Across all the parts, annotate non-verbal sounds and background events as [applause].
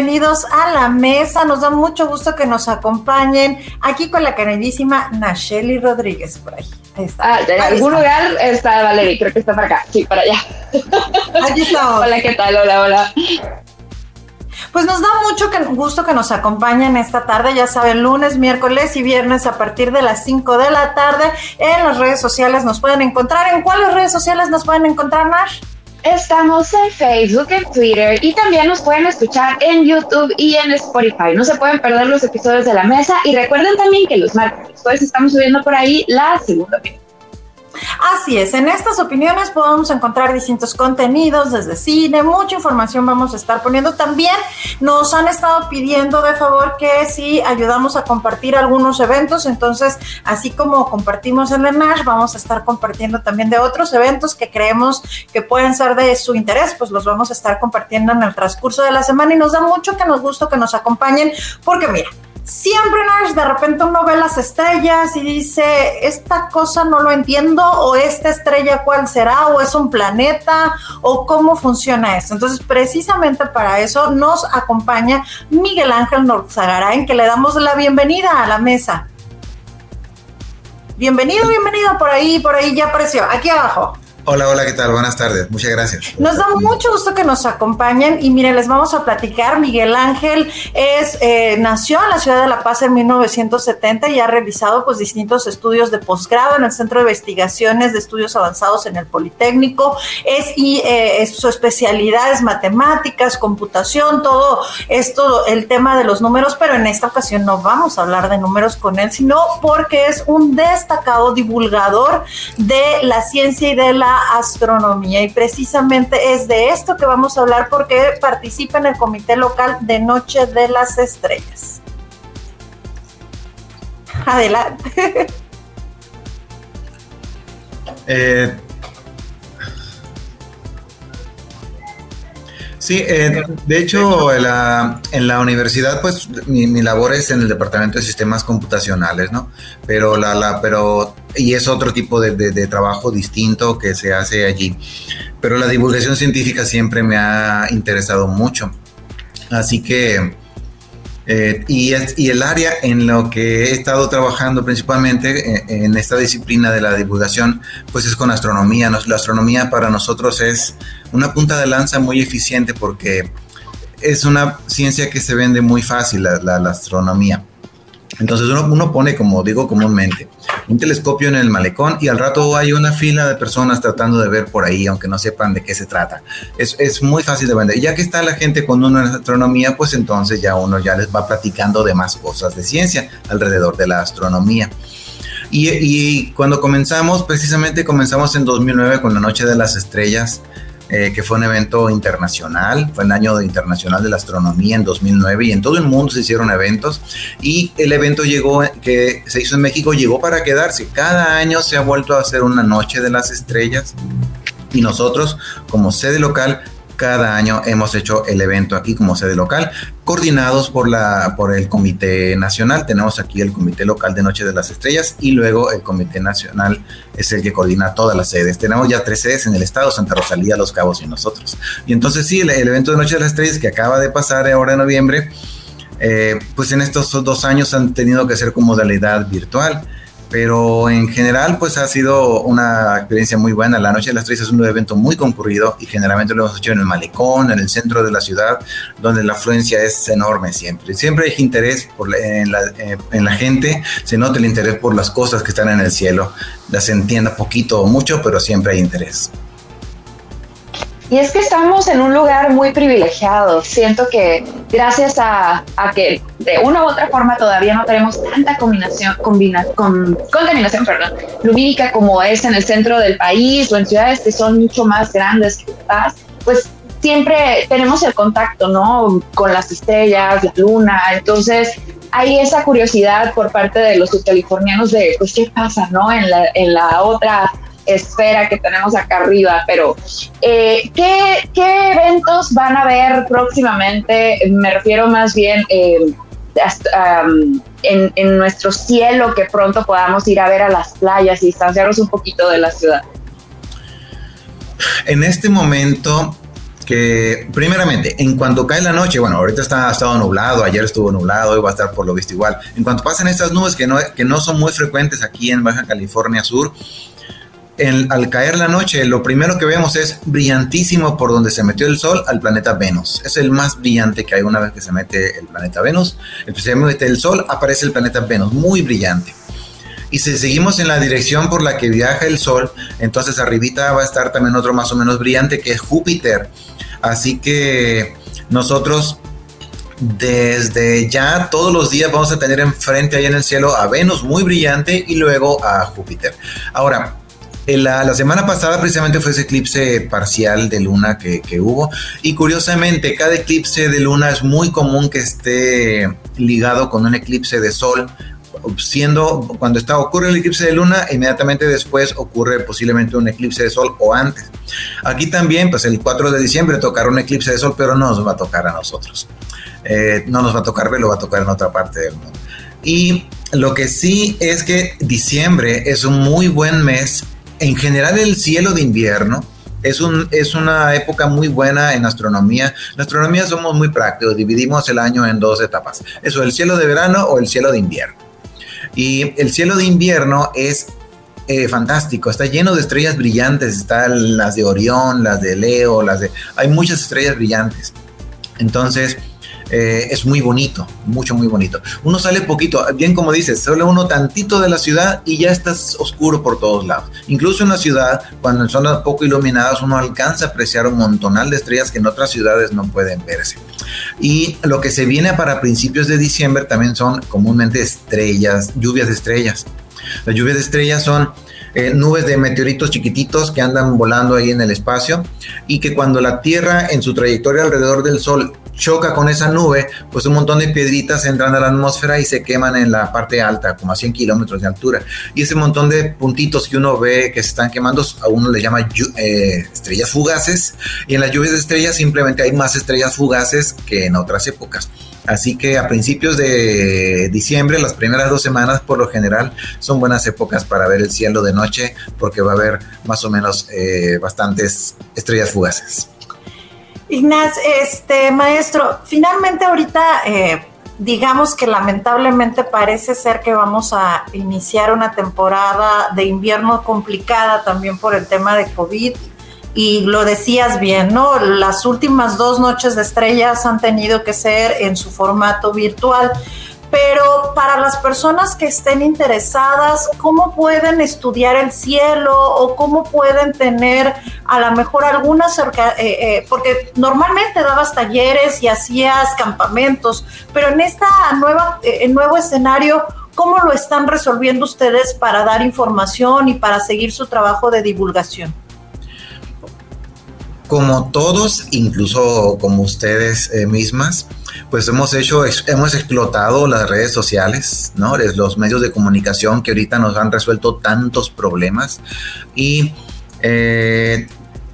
Bienvenidos a la mesa. Nos da mucho gusto que nos acompañen aquí con la queridísima Nacheli Rodríguez por ahí. Ah, en algún lugar está Valeria, creo que está para acá. Sí, para allá. Aquí estamos. [laughs] hola, ¿qué tal? Hola, hola. Pues nos da mucho gusto que nos acompañen esta tarde, ya saben, lunes, miércoles y viernes a partir de las 5 de la tarde. En las redes sociales nos pueden encontrar. ¿En cuáles redes sociales nos pueden encontrar, Nash? Estamos en Facebook, en Twitter y también nos pueden escuchar en YouTube y en Spotify. No se pueden perder los episodios de la mesa y recuerden también que los martes pues estamos subiendo por ahí la segunda opinión. Así es, en estas opiniones podemos encontrar distintos contenidos desde cine, mucha información vamos a estar poniendo. También nos han estado pidiendo de favor que si ayudamos a compartir algunos eventos, entonces así como compartimos el NASH, vamos a estar compartiendo también de otros eventos que creemos que pueden ser de su interés, pues los vamos a estar compartiendo en el transcurso de la semana y nos da mucho que nos gusta que nos acompañen porque mira, siempre Nash, de repente uno ve las estrellas y dice, esta cosa no lo entiendo, o esta estrella cuál será, o es un planeta, o cómo funciona esto. Entonces, precisamente para eso nos acompaña Miguel Ángel en que le damos la bienvenida a la mesa. Bienvenido, bienvenido por ahí, por ahí ya apareció, aquí abajo. Hola, hola, ¿qué tal? Buenas tardes, muchas gracias. Nos da mucho gusto que nos acompañen y miren, les vamos a platicar. Miguel Ángel es, eh, nació en la ciudad de La Paz en 1970 y ha realizado pues distintos estudios de posgrado en el Centro de Investigaciones de Estudios Avanzados en el Politécnico. Es, y eh, su especialidad es matemáticas, computación, todo esto, el tema de los números, pero en esta ocasión no vamos a hablar de números con él, sino porque es un destacado divulgador de la ciencia y de la astronomía y precisamente es de esto que vamos a hablar porque participa en el comité local de Noche de las Estrellas. Adelante. [laughs] Eh, Sí, eh, de hecho, en la, en la, universidad, pues mi, labor es en el departamento de sistemas computacionales, ¿no? Pero la, la pero y es otro tipo de, de, trabajo distinto que se hace allí. Pero la divulgación científica siempre me ha interesado mucho. Así que eh, y, el área en lo que he estado trabajando principalmente eh, en, esta disciplina de la divulgación, pues es con astronomía. la astronomía para nosotros es una punta de lanza muy eficiente porque es una ciencia que se vende muy fácil, la astronomía. Entonces uno, pone, como digo comúnmente, un telescopio en el malecón y al rato hay una fila de personas tratando de ver por ahí, aunque no sepan de qué se trata. Es, es muy fácil de vender. Ya que está la gente con en astronomía, pues entonces ya uno ya les va platicando de más cosas de ciencia alrededor de la astronomía. Y, y cuando comenzamos, precisamente comenzamos en 2009 con la Noche de las Estrellas eh, que fue un evento internacional, fue el año internacional de la astronomía en 2009 y en todo el mundo se hicieron eventos y el evento llegó, que se hizo en México, llegó para quedarse. Cada año se ha vuelto a hacer una noche de las estrellas y nosotros como sede local cada año hemos hecho el evento aquí como sede local, coordinados por, la, por el Comité Nacional. Tenemos aquí el Comité Local de Noche de las Estrellas y luego el Comité Nacional es el que coordina todas las sedes. Tenemos ya tres sedes en el estado, Santa Rosalía, Los Cabos y nosotros. Y entonces sí, el, evento de Noche de las Estrellas que acaba de pasar ahora en noviembre, eh, pues en estos dos años han tenido que ser con modalidad virtual pero en general pues ha sido una experiencia muy buena. La Noche de las Tres es un evento muy concurrido y generalmente lo hemos hecho en el malecón, en el centro de la ciudad, donde la afluencia es enorme siempre. Siempre hay interés por en, la, eh, en, la, gente, se nota el interés por las cosas que están en el cielo. Las entienda poquito o mucho, pero siempre hay interés. Y es que estamos en un lugar muy privilegiado. Siento que gracias a, que de una u otra forma todavía no tenemos tanta combinación, combina, con, contaminación perdón, lumínica como es en el centro del país o en ciudades que son mucho más grandes que Paz, pues siempre tenemos el contacto, ¿no? Con las estrellas, la luna. Entonces, hay esa curiosidad por parte de los californianos de, pues, ¿qué pasa, no? En la, en la otra esfera que tenemos acá arriba, pero eh, ¿qué, eventos van a haber próximamente? Me refiero más bien eh, en, en, nuestro cielo que pronto podamos ir a ver a las playas y distanciarnos un poquito de la ciudad. En este momento que primeramente, en cuanto cae la noche, bueno, ahorita está ha estado nublado, ayer estuvo nublado, hoy va a estar por lo visto igual. En cuanto pasen estas nubes que no, que no son muy frecuentes aquí en Baja California Sur, al caer la noche, lo primero que vemos es brillantísimo por donde se metió el Sol al planeta Venus. Es el más brillante que hay una vez que se mete el planeta Venus. Mete el Sol, aparece el planeta Venus, muy brillante. Y si seguimos en la dirección por la que viaja el Sol, entonces arribita va a estar también otro más o menos brillante que es Júpiter. Así que nosotros desde ya todos los días vamos a tener enfrente ahí en el cielo a Venus muy brillante y luego a Júpiter. Ahora, la, semana pasada precisamente fue ese eclipse parcial de luna que, hubo. Y curiosamente cada eclipse de luna es muy común que esté ligado con un eclipse de sol siendo cuando está ocurre el eclipse de luna inmediatamente después ocurre posiblemente un eclipse de sol o antes. Aquí también pues el 4 de diciembre tocará un eclipse de sol pero no nos va a tocar a nosotros. Eh, no nos va a tocar verlo va a tocar en otra parte del mundo. Y lo que sí es que diciembre es un muy buen mes en general el cielo de invierno es, un, es una época muy buena en astronomía. En astronomía somos muy prácticos, dividimos el año en dos etapas. Eso, el cielo de verano o el cielo de invierno. Y el cielo de invierno es eh, fantástico, está lleno de estrellas brillantes, están las de Orión, las de Leo, las de... Hay muchas estrellas brillantes. Entonces, eh, es muy bonito, mucho, muy bonito. Uno sale poquito, bien como dices, solo uno tantito de la ciudad y ya estás oscuro por todos lados. Incluso en la ciudad, cuando en zonas poco iluminadas, uno alcanza a apreciar un montonal de estrellas que en otras ciudades no pueden verse. Y lo que se viene para principios de diciembre también son comúnmente estrellas, lluvias de estrellas. Las lluvias de estrellas son eh, nubes de meteoritos chiquititos que andan volando ahí en el espacio y que cuando la Tierra en su trayectoria alrededor del Sol choca con esa nube, pues un montón de piedritas entran a la atmósfera y se queman en la parte alta, como a 100 kilómetros de altura. Y ese montón de puntitos que uno ve que se están quemando, a uno le llama eh, estrellas fugaces. Y en las lluvias de estrellas simplemente hay más estrellas fugaces que en otras épocas. Así que a principios de diciembre, las primeras dos semanas por lo general son buenas épocas para ver el cielo de noche porque va a haber más o menos eh, bastantes estrellas fugaces. Ignaz, este maestro, finalmente ahorita eh, digamos que lamentablemente parece ser que vamos a iniciar una temporada de invierno complicada también por el tema de COVID y lo decías bien, ¿no? Las últimas dos noches de estrellas han tenido que ser en su formato virtual pero para las personas que estén interesadas, ¿cómo pueden estudiar el cielo o cómo pueden tener a lo mejor alguna cerca, eh, eh, porque normalmente dabas talleres y hacías campamentos, pero en nueva, eh, nuevo escenario, ¿cómo lo están resolviendo ustedes para dar información y para seguir su trabajo de divulgación? Como todos, incluso como ustedes mismas, pues hemos hecho, hemos explotado las redes sociales, ¿no? Los medios de comunicación que ahorita nos han resuelto tantos problemas y eh,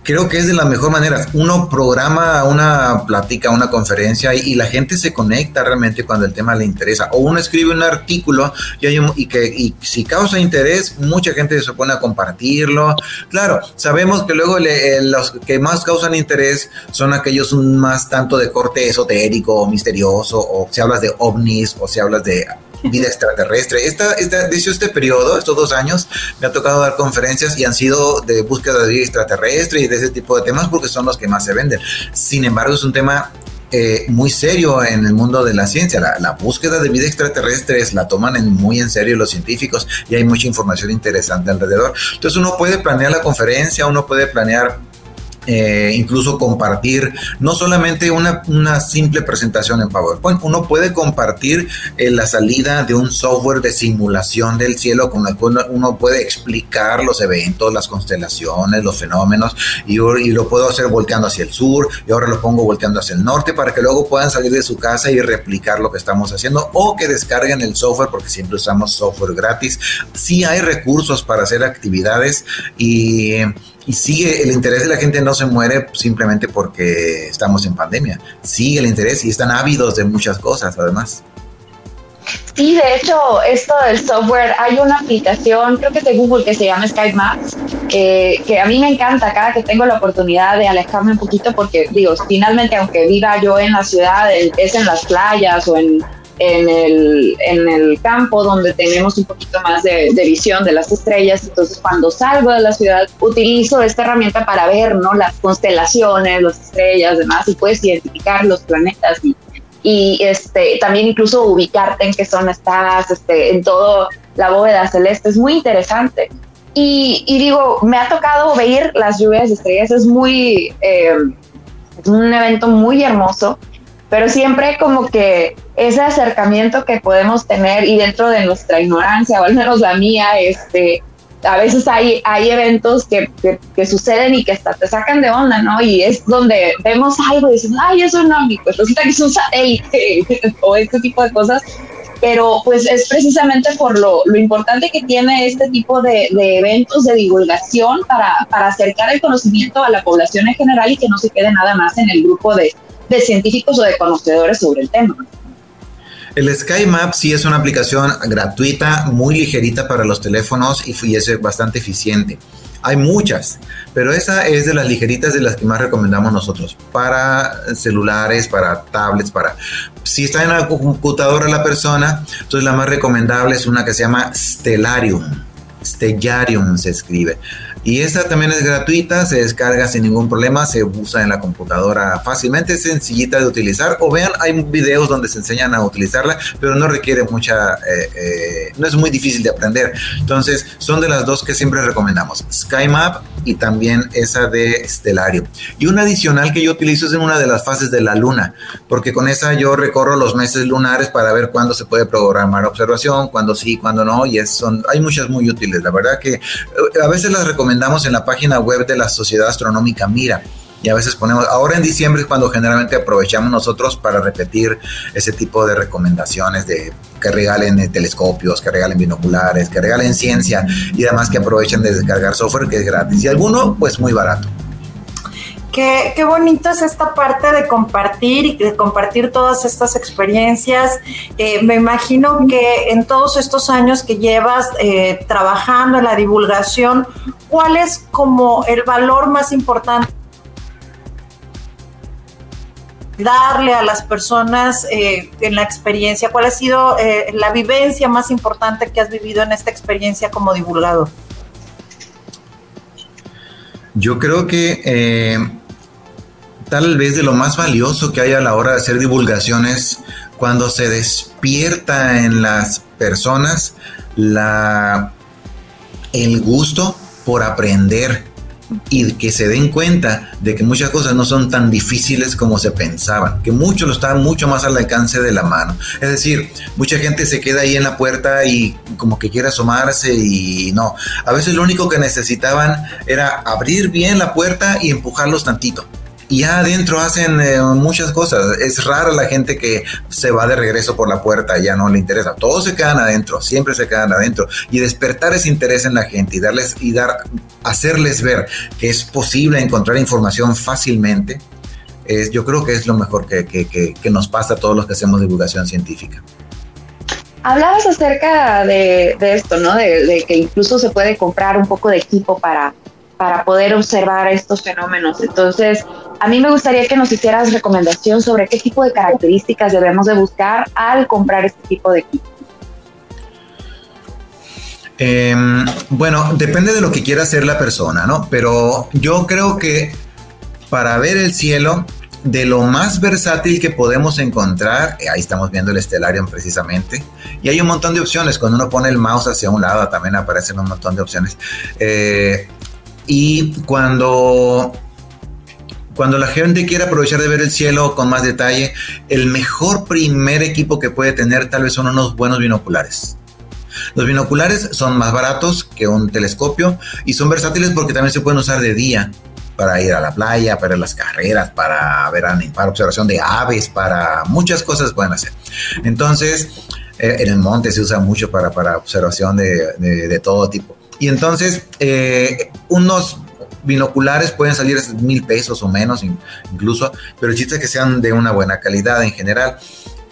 creo que es de la mejor manera. Uno programa una plática, una conferencia y, la gente se conecta realmente cuando el tema le interesa. O uno escribe un artículo y, y que si causa interés, mucha gente se pone a compartirlo. Claro, sabemos que luego eh, los que más causan interés son aquellos más tanto de corte esotérico o misterioso, o si hablas de ovnis o si hablas de vida extraterrestre. Esta, esta, de este periodo, estos dos años, me ha tocado dar conferencias y han sido de búsqueda de vida extraterrestre y de ese tipo de temas porque son los que más se venden. Sin embargo, es un tema eh, muy serio en el mundo de la ciencia. La, búsqueda de vida extraterrestre la toman en, muy en serio los científicos y hay mucha información interesante alrededor. Entonces uno puede planear la conferencia, uno puede planear eh, incluso compartir no solamente una, una, simple presentación en PowerPoint, uno puede compartir eh, la salida de un software de simulación del cielo con el cual uno puede explicar los eventos, las constelaciones, los fenómenos y, y, lo puedo hacer volteando hacia el sur y ahora lo pongo volteando hacia el norte para que luego puedan salir de su casa y replicar lo que estamos haciendo o que descarguen el software porque siempre usamos software gratis. Sí hay recursos para hacer actividades y y sigue el interés de la gente no se muere simplemente porque estamos en pandemia. Sigue el interés y están ávidos de muchas cosas además. Sí, de hecho, esto del software, hay una aplicación, creo que es de Google, que se llama Skype Maps, que a mí me encanta cada que tengo la oportunidad de alejarme un poquito, porque digo, finalmente, aunque viva yo en la ciudad, es en las playas o en, en, el, en el campo donde tenemos un poquito más de, de, visión de las estrellas. Entonces, cuando salgo de la ciudad, utilizo esta herramienta para ver ¿no? las constelaciones, las estrellas, demás, y puedes identificar los planetas y y este, también incluso ubicarte en qué zona estás, este, en todo la bóveda celeste, es muy interesante. Y, y digo, me ha tocado ver las lluvias de estrellas, es muy, eh, un evento muy hermoso, pero siempre como que ese acercamiento que podemos tener y dentro de nuestra ignorancia, o al menos la mía, este, a veces hay, hay eventos que, que, suceden y que hasta te sacan de onda, ¿no? Y es donde vemos algo y decimos, ay, es un ovni, pues resulta que es un satélite [laughs] o este tipo de cosas. Pero pues es precisamente por lo, lo importante que tiene este tipo de, de eventos de divulgación para, para, acercar el conocimiento a la población en general y que no se quede nada más en el grupo de, de científicos o de conocedores sobre el tema. El Sky Map sí es una aplicación gratuita, muy ligerita para los teléfonos y es bastante eficiente. Hay muchas, pero esa es de las ligeritas de las que más recomendamos nosotros para celulares, para tablets, para si está en la computadora la persona, entonces la más recomendable es una que se llama Stellarium. Stellarium se escribe. Y esa también es gratuita, se descarga sin ningún problema, se usa en la computadora fácilmente, sencillita de utilizar. O vean, hay videos donde se enseñan a utilizarla, pero no requiere mucha, eh, eh, no es muy difícil de aprender. Entonces, son de las dos que siempre recomendamos, SkyMap y también esa de Stellarium. Y una adicional que yo utilizo es en una de las fases de la luna, porque con esa yo recorro los meses lunares para ver cuándo se puede programar observación, cuándo sí, cuándo no, y son, hay muchas muy útiles. La verdad que eh, a veces las recomendamos en la página web de la Sociedad Astronómica Mira. Y a veces ponemos, ahora en diciembre es cuando generalmente aprovechamos nosotros para repetir ese tipo de recomendaciones de que regalen eh, telescopios, que regalen binoculares, que regalen ciencia y además que aprovechen de descargar software que es gratis. Y alguno, pues muy barato. Qué, qué, bonito es esta parte de compartir y de compartir todas estas experiencias. Eh, me imagino que en todos estos años que llevas eh, trabajando en la divulgación, ¿cuál es como el valor más importante? Darle a las personas eh, en la experiencia? ¿Cuál ha sido la vivencia más importante que has vivido en esta experiencia como divulgador? Yo creo que tal vez de lo más valioso que hay a la hora de hacer divulgaciones cuando se despierta en las personas la, el gusto por aprender y que se den cuenta de que muchas cosas no son tan difíciles como se pensaban, que mucho lo estaban mucho más al alcance de la mano. Es decir, mucha gente se queda ahí en la puerta y como que quiere asomarse y no. A veces lo único que necesitaban era abrir bien la puerta y empujarlos tantito y ya adentro hacen eh, muchas cosas. Es rara la gente que se va de regreso por la puerta ya no le interesa. Todos se quedan adentro, siempre se quedan adentro. Y despertar ese interés en la gente y darles y dar, hacerles ver que es posible encontrar información fácilmente, yo creo que es lo mejor que, nos pasa a todos los que hacemos divulgación científica. Hablabas acerca de, esto, ¿no? De, que incluso se puede comprar un poco de equipo para, para poder observar estos fenómenos. Entonces, a mí me gustaría que nos hicieras recomendación sobre qué tipo de características debemos de buscar al comprar este tipo de equipo. Em, bueno, depende de lo que quiera hacer la persona, ¿no? Pero yo creo que para ver el cielo, de lo más versátil que podemos encontrar, eh, ahí estamos viendo el Stellarium precisamente, y hay un montón de opciones, cuando uno pone el mouse hacia un lado también aparecen un montón de opciones. Eh, y cuando cuando la gente quiere aprovechar de ver el cielo con más detalle, el mejor primer equipo que puede tener tal vez son unos buenos binoculares. Los binoculares son más baratos que un telescopio y son versátiles porque también se pueden usar de día para ir a la playa, para las carreras, para ver para observación de aves, para muchas cosas pueden hacer. Entonces, eh, en el monte se usa mucho para, para observación de, de, todo tipo. Y entonces, eh, unos binoculares pueden salir mil pesos o menos incluso, pero el chiste es que sean de una buena calidad en general.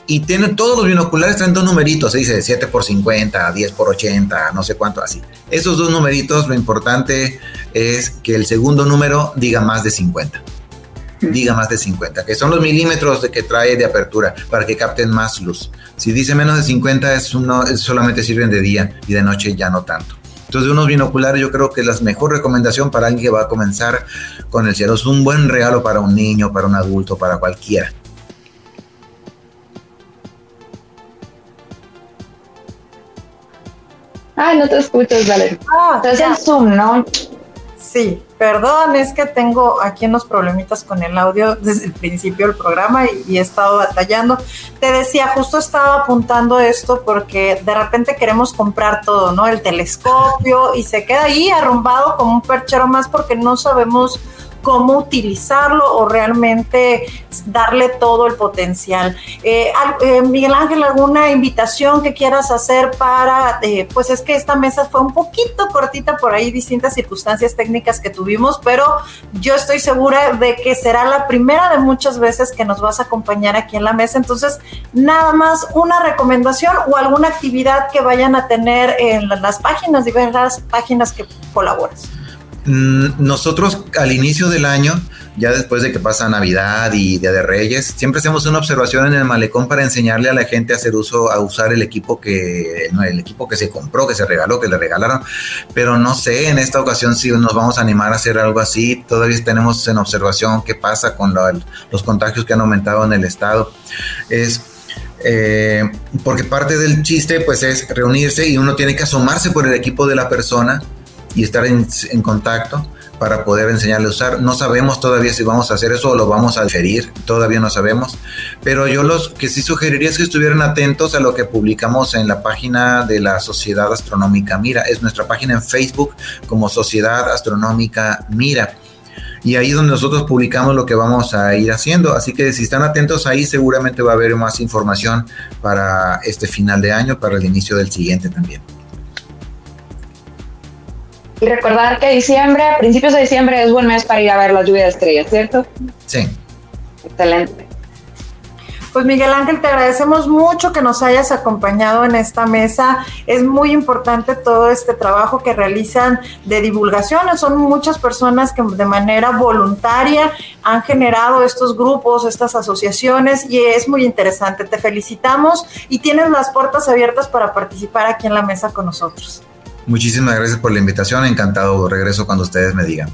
y tienen todos los binoculares traen dos numeritos, se dice 7 por 50, 10 por 80, no sé cuánto, así. Esos dos numeritos, lo importante es que el segundo número diga más de 50. Diga más de 50, que son los milímetros de que trae de apertura para que capten más luz. Si dice menos de 50, es uno, solamente sirven de día y de noche ya no tanto. Entonces, unos binoculares yo creo que es la mejor recomendación para alguien que va a comenzar con el cielo. Es un buen regalo para un niño, para un adulto, para cualquiera. Ay, no te escuchas, Valeria. Ah, Estás en Zoom, ¿no? Sí, perdón, es que tengo aquí unos problemitas con el audio desde el principio del programa y, he estado batallando. Te decía, justo estaba apuntando esto porque de repente queremos comprar todo, ¿no? El telescopio y se queda ahí arrumbado como un perchero más porque no sabemos cómo utilizarlo o realmente darle todo el potencial. Eh, eh, Miguel Ángel, ¿alguna invitación que quieras hacer para, eh, pues es que esta mesa fue un poquito cortita por ahí, distintas circunstancias técnicas que tuvimos, pero yo estoy segura de que será la primera de muchas veces que nos vas a acompañar aquí en la mesa. Entonces, nada más una recomendación o alguna actividad que vayan a tener en las páginas, diversas páginas que colaboras. Mm, nosotros al inicio del año, ya después de que pasa Navidad y Día de Reyes, siempre hacemos una observación en el malecón para enseñarle a la gente a hacer uso, a usar el equipo que, el equipo que se compró, que se regaló, que le regalaron. Pero no sé, en esta ocasión si nos vamos a animar a hacer algo así. Todavía tenemos en observación qué pasa con los contagios que han aumentado en el estado. Es eh, porque parte del chiste pues es reunirse y uno tiene que asomarse por el equipo de la persona y estar en, contacto para poder enseñarle a usar. No sabemos todavía si vamos a hacer eso o lo vamos a diferir, todavía no sabemos, pero yo los que sí sugeriría es que estuvieran atentos a lo que publicamos en la página de la Sociedad Astronómica Mira, es nuestra página en Facebook como Sociedad Astronómica Mira. Y ahí es donde nosotros publicamos lo que vamos a ir haciendo. Así que si están atentos ahí, seguramente va a haber más información para este final de año, para el inicio del siguiente también. Y recordar que diciembre, principios de diciembre es buen mes para ir a ver la lluvia de estrellas, ¿cierto? Sí. Excelente. Pues Miguel Ángel, te agradecemos mucho que nos hayas acompañado en esta mesa. Es muy importante todo este trabajo que realizan de divulgación. Son muchas personas que de manera voluntaria han generado estos grupos, estas asociaciones y es muy interesante. Te felicitamos y tienes las puertas abiertas para participar aquí en la mesa con nosotros. Muchísimas gracias por la invitación, encantado, regreso cuando ustedes me digan.